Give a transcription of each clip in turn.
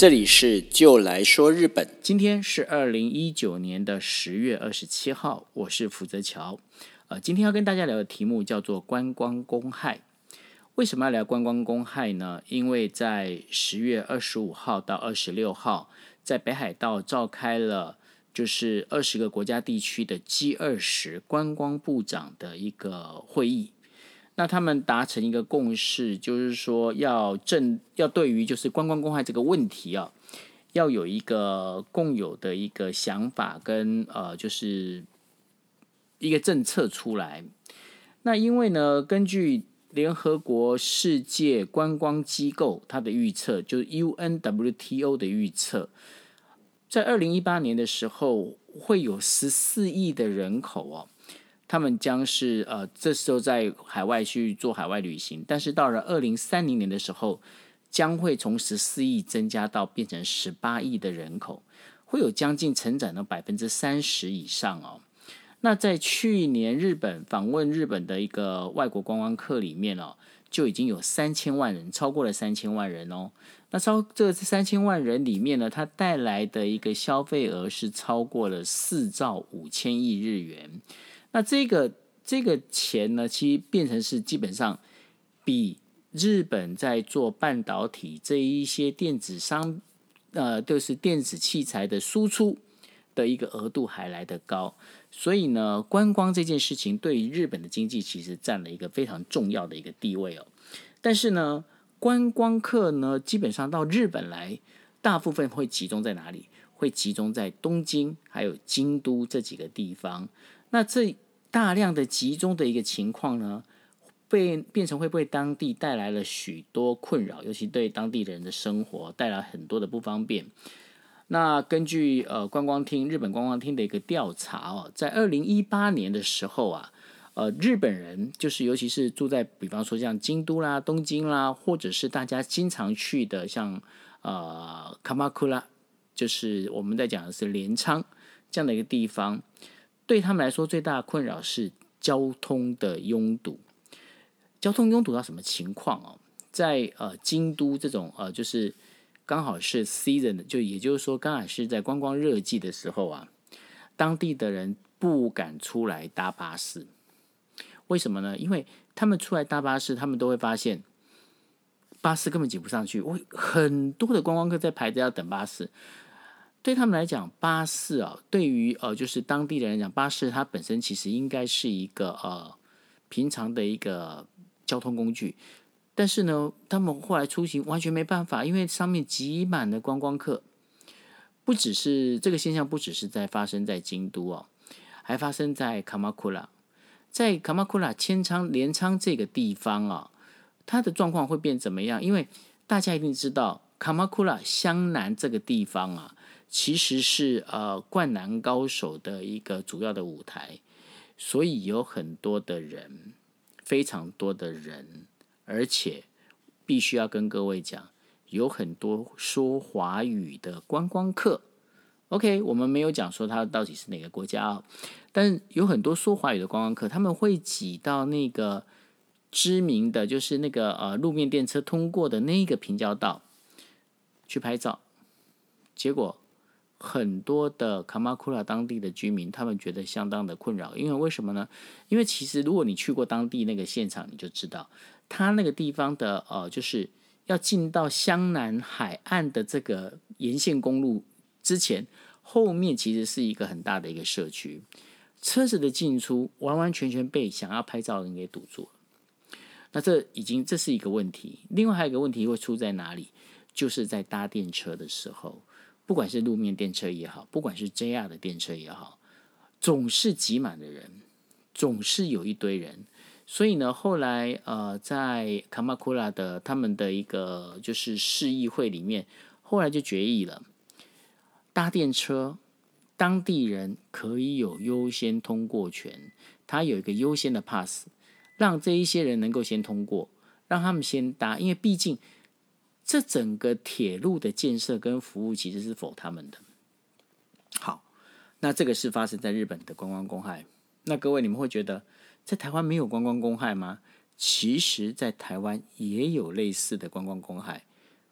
这里是就来说日本。今天是二零一九年的十月二十七号，我是福泽桥。呃，今天要跟大家聊的题目叫做观光公害。为什么要聊观光公害呢？因为在十月二十五号到二十六号，在北海道召开了就是二十个国家地区的 G 二十观光部长的一个会议。那他们达成一个共识，就是说要正要对于就是观光公害这个问题啊，要有一个共有的一个想法跟呃，就是一个政策出来。那因为呢，根据联合国世界观光机构它的预测，就是 UNWTO 的预测，在二零一八年的时候，会有十四亿的人口哦。他们将是呃，这时候在海外去做海外旅行，但是到了二零三零年的时候，将会从十四亿增加到变成十八亿的人口，会有将近成长的百分之三十以上哦。那在去年日本访问日本的一个外国观光客里面哦，就已经有三千万人，超过了三千万人哦。那超这三千万人里面呢，它带来的一个消费额是超过了四兆五千亿日元。那这个这个钱呢，其实变成是基本上比日本在做半导体这一些电子商，呃，就是电子器材的输出的一个额度还来得高。所以呢，观光这件事情对于日本的经济其实占了一个非常重要的一个地位哦。但是呢，观光客呢，基本上到日本来，大部分会集中在哪里？会集中在东京还有京都这几个地方。那这大量的集中的一个情况呢，被变成会不会当地带来了许多困扰，尤其对当地人的生活带来很多的不方便。那根据呃观光厅日本观光厅的一个调查哦，在二零一八年的时候啊，呃日本人就是尤其是住在比方说像京都啦、东京啦，或者是大家经常去的像呃卡马库拉，就是我们在讲的是镰仓这样的一个地方。对他们来说，最大的困扰是交通的拥堵。交通拥堵到什么情况哦？在呃京都这种呃，就是刚好是 season，就也就是说，刚好是在观光热季的时候啊，当地的人不敢出来搭巴士。为什么呢？因为他们出来搭巴士，他们都会发现巴士根本挤不上去。我很多的观光客在排着要等巴士。对他们来讲，巴士啊，对于呃，就是当地人来讲，巴士它本身其实应该是一个呃平常的一个交通工具，但是呢，他们后来出行完全没办法，因为上面挤满了观光客。不只是这个现象，不只是在发生在京都哦，还发生在卡马库拉，在卡马库拉千仓镰仓这个地方啊，它的状况会变怎么样？因为大家一定知道卡马库拉湘南这个地方啊。其实是呃灌篮高手的一个主要的舞台，所以有很多的人，非常多的人，而且必须要跟各位讲，有很多说华语的观光客。OK，我们没有讲说他到底是哪个国家啊，但有很多说华语的观光客，他们会挤到那个知名的就是那个呃路面电车通过的那个平交道去拍照，结果。很多的卡马库拉当地的居民，他们觉得相当的困扰，因为为什么呢？因为其实如果你去过当地那个现场，你就知道，他那个地方的呃，就是要进到湘南海岸的这个沿线公路之前，后面其实是一个很大的一个社区，车子的进出完完全全被想要拍照的人给堵住。那这已经这是一个问题。另外还有一个问题会出在哪里？就是在搭电车的时候。不管是路面电车也好，不管是 JR 的电车也好，总是挤满的人，总是有一堆人。所以呢，后来呃，在卡马库拉的他们的一个就是市议会里面，后来就决议了，搭电车，当地人可以有优先通过权，他有一个优先的 pass，让这一些人能够先通过，让他们先搭，因为毕竟。这整个铁路的建设跟服务其实是否他们的。好，那这个是发生在日本的观光公害。那各位你们会觉得在台湾没有观光公害吗？其实，在台湾也有类似的观光公害。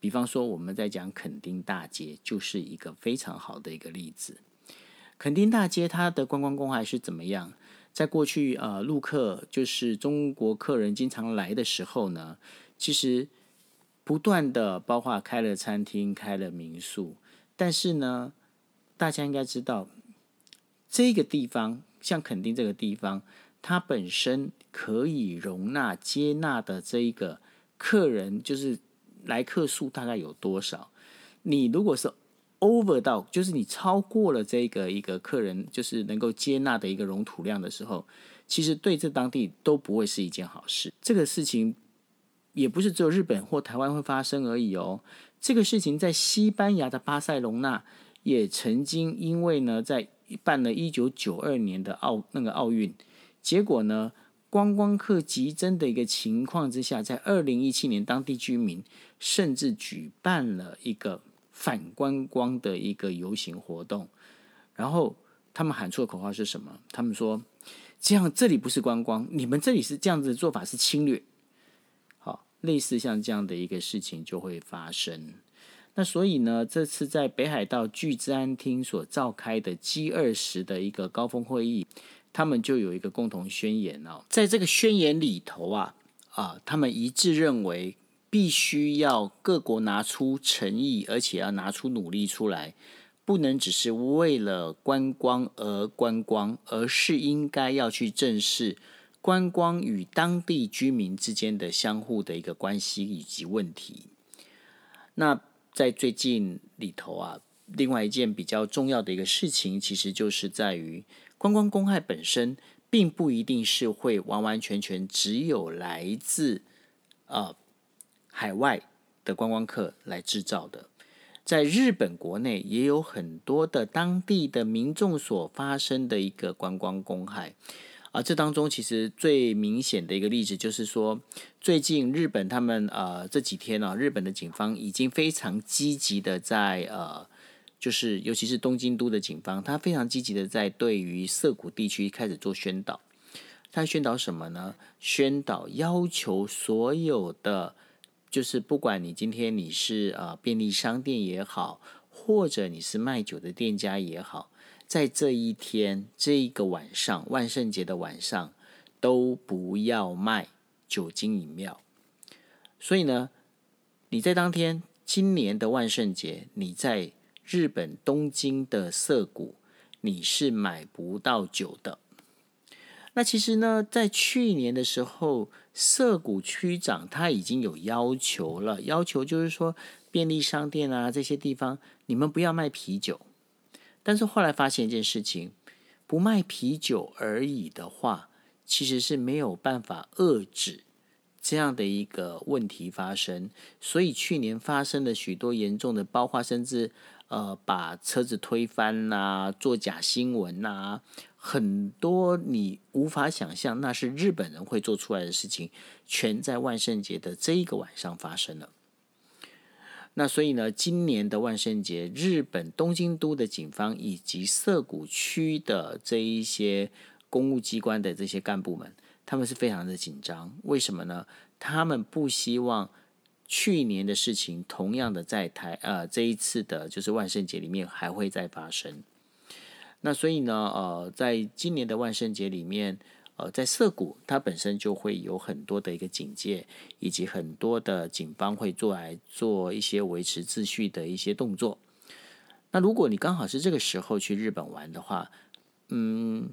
比方说我们在讲垦丁大街，就是一个非常好的一个例子。垦丁大街它的观光公害是怎么样？在过去呃，陆客就是中国客人经常来的时候呢，其实不断的包括开了餐厅、开了民宿，但是呢，大家应该知道，这个地方像垦丁这个地方，它本身可以容纳接纳的这一个客人，就是来客数大概有多少？你如果是 over 到就是你超过了这个一个客人就是能够接纳的一个容土量的时候，其实对这当地都不会是一件好事。这个事情也不是只有日本或台湾会发生而已哦。这个事情在西班牙的巴塞隆纳也曾经因为呢，在办了一九九二年的奥那个奥运，结果呢观光客急增的一个情况之下，在二零一七年当地居民甚至举办了一个。反观光的一个游行活动，然后他们喊出的口号是什么？他们说：“这样这里不是观光，你们这里是这样子的做法是侵略。”类似像这样的一个事情就会发生。那所以呢，这次在北海道聚治安厅所召开的 G 二十的一个高峰会议，他们就有一个共同宣言哦，在这个宣言里头啊啊，他们一致认为。必须要各国拿出诚意，而且要拿出努力出来，不能只是为了观光而观光，而是应该要去正视观光与当地居民之间的相互的一个关系以及问题。那在最近里头啊，另外一件比较重要的一个事情，其实就是在于观光公害本身，并不一定是会完完全全只有来自啊。海外的观光客来制造的，在日本国内也有很多的当地的民众所发生的一个观光公害啊。这当中其实最明显的一个例子就是说，最近日本他们呃这几天呢，日本的警方已经非常积极的在呃，就是尤其是东京都的警方，他非常积极的在对于涩谷地区开始做宣导。他宣导什么呢？宣导要求所有的。就是不管你今天你是呃便利商店也好，或者你是卖酒的店家也好，在这一天这一个晚上，万圣节的晚上，都不要卖酒精饮料。所以呢，你在当天今年的万圣节，你在日本东京的涩谷，你是买不到酒的。那其实呢，在去年的时候，涩谷区长他已经有要求了，要求就是说，便利商店啊这些地方，你们不要卖啤酒。但是后来发现一件事情，不卖啤酒而已的话，其实是没有办法遏制这样的一个问题发生。所以去年发生了许多严重的，包括甚至呃把车子推翻呐，做假新闻呐。很多你无法想象，那是日本人会做出来的事情，全在万圣节的这一个晚上发生了。那所以呢，今年的万圣节，日本东京都的警方以及涩谷区的这一些公务机关的这些干部们，他们是非常的紧张。为什么呢？他们不希望去年的事情同样的在台呃这一次的就是万圣节里面还会再发生。那所以呢，呃，在今年的万圣节里面，呃，在涩谷，它本身就会有很多的一个警戒，以及很多的警方会做来做一些维持秩序的一些动作。那如果你刚好是这个时候去日本玩的话，嗯，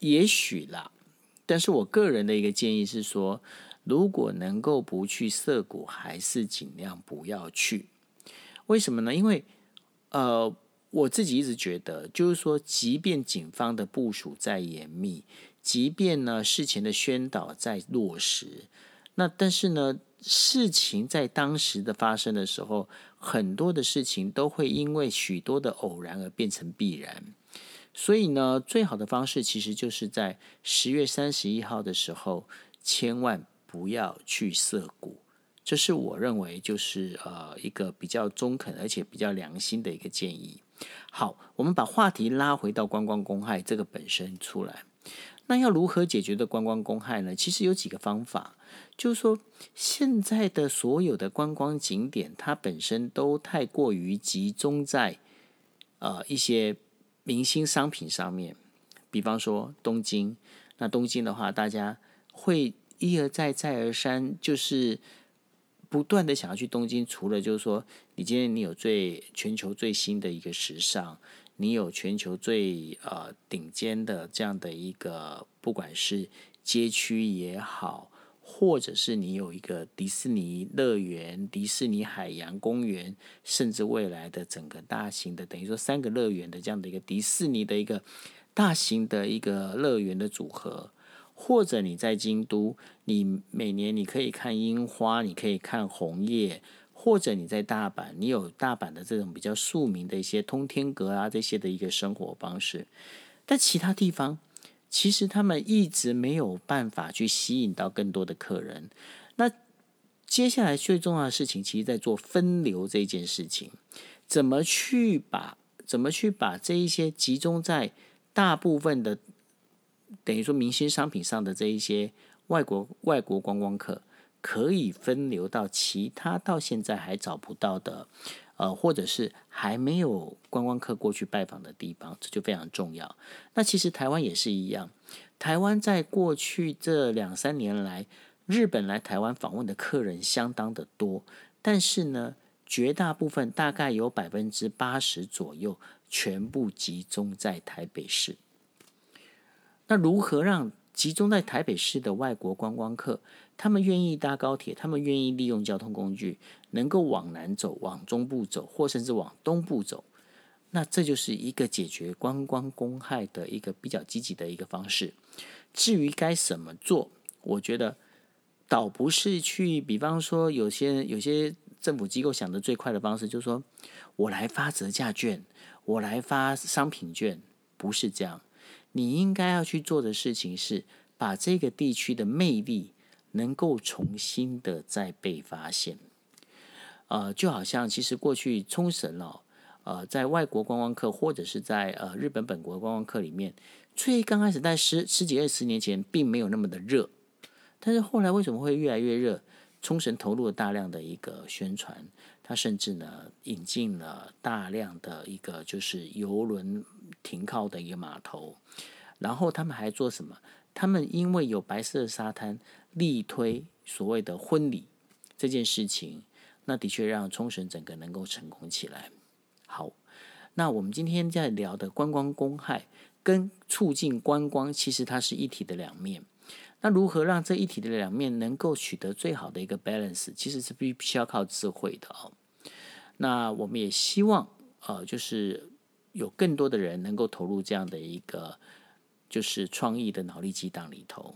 也许啦。但是我个人的一个建议是说，如果能够不去涩谷，还是尽量不要去。为什么呢？因为，呃。我自己一直觉得，就是说，即便警方的部署再严密，即便呢事前的宣导在落实，那但是呢，事情在当时的发生的时候，很多的事情都会因为许多的偶然而变成必然。所以呢，最好的方式其实就是在十月三十一号的时候，千万不要去涉谷。这是我认为就是呃一个比较中肯而且比较良心的一个建议。好，我们把话题拉回到观光公害这个本身出来。那要如何解决的观光公害呢？其实有几个方法，就是说现在的所有的观光景点，它本身都太过于集中在呃一些明星商品上面，比方说东京。那东京的话，大家会一而再再而三，就是不断的想要去东京。除了就是说，你今天你有最全球最新的一个时尚。你有全球最呃顶尖的这样的一个，不管是街区也好，或者是你有一个迪士尼乐园、迪士尼海洋公园，甚至未来的整个大型的，等于说三个乐园的这样的一个迪士尼的一个大型的一个乐园的组合，或者你在京都，你每年你可以看樱花，你可以看红叶。或者你在大阪，你有大阪的这种比较庶民的一些通天阁啊这些的一个生活方式，但其他地方其实他们一直没有办法去吸引到更多的客人。那接下来最重要的事情，其实在做分流这件事情，怎么去把怎么去把这一些集中在大部分的等于说明星商品上的这一些外国外国观光客。可以分流到其他到现在还找不到的，呃，或者是还没有观光客过去拜访的地方，这就非常重要。那其实台湾也是一样，台湾在过去这两三年来，日本来台湾访问的客人相当的多，但是呢，绝大部分大概有百分之八十左右，全部集中在台北市。那如何让集中在台北市的外国观光客？他们愿意搭高铁，他们愿意利用交通工具，能够往南走、往中部走，或甚至往东部走。那这就是一个解决观光公害的一个比较积极的一个方式。至于该怎么做，我觉得倒不是去，比方说有些有些政府机构想的最快的方式，就是说我来发折价券，我来发商品券，不是这样。你应该要去做的事情是把这个地区的魅力。能够重新的再被发现，呃，就好像其实过去冲绳哦，呃，在外国观光客或者是在呃日本本国观光客里面，最刚开始在十十几二十年前并没有那么的热，但是后来为什么会越来越热？冲绳投入了大量的一个宣传，它甚至呢引进了大量的一个就是游轮停靠的一个码头，然后他们还做什么？他们因为有白色沙滩。力推所谓的婚礼这件事情，那的确让冲绳整个能够成功起来。好，那我们今天在聊的观光公害跟促进观光，其实它是一体的两面。那如何让这一体的两面能够取得最好的一个 balance，其实是必须要靠智慧的哦。那我们也希望，呃，就是有更多的人能够投入这样的一个就是创意的脑力激荡里头。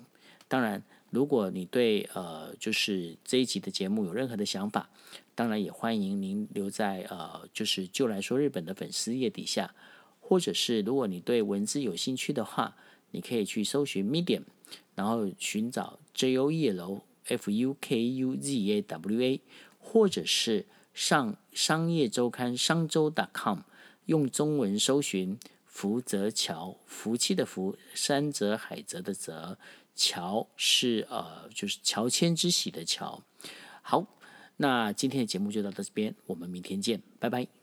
当然。如果你对呃，就是这一集的节目有任何的想法，当然也欢迎您留在呃，就是就来说日本的粉丝页底下，或者是如果你对文字有兴趣的话，你可以去搜寻 Medium，然后寻找 J O E L F U K U Z A W A，或者是上商业周刊商周 .com，用中文搜寻福泽桥，福气的福，山泽海泽的泽。桥是呃，就是乔迁之喜的乔。好，那今天的节目就到这边，我们明天见，拜拜。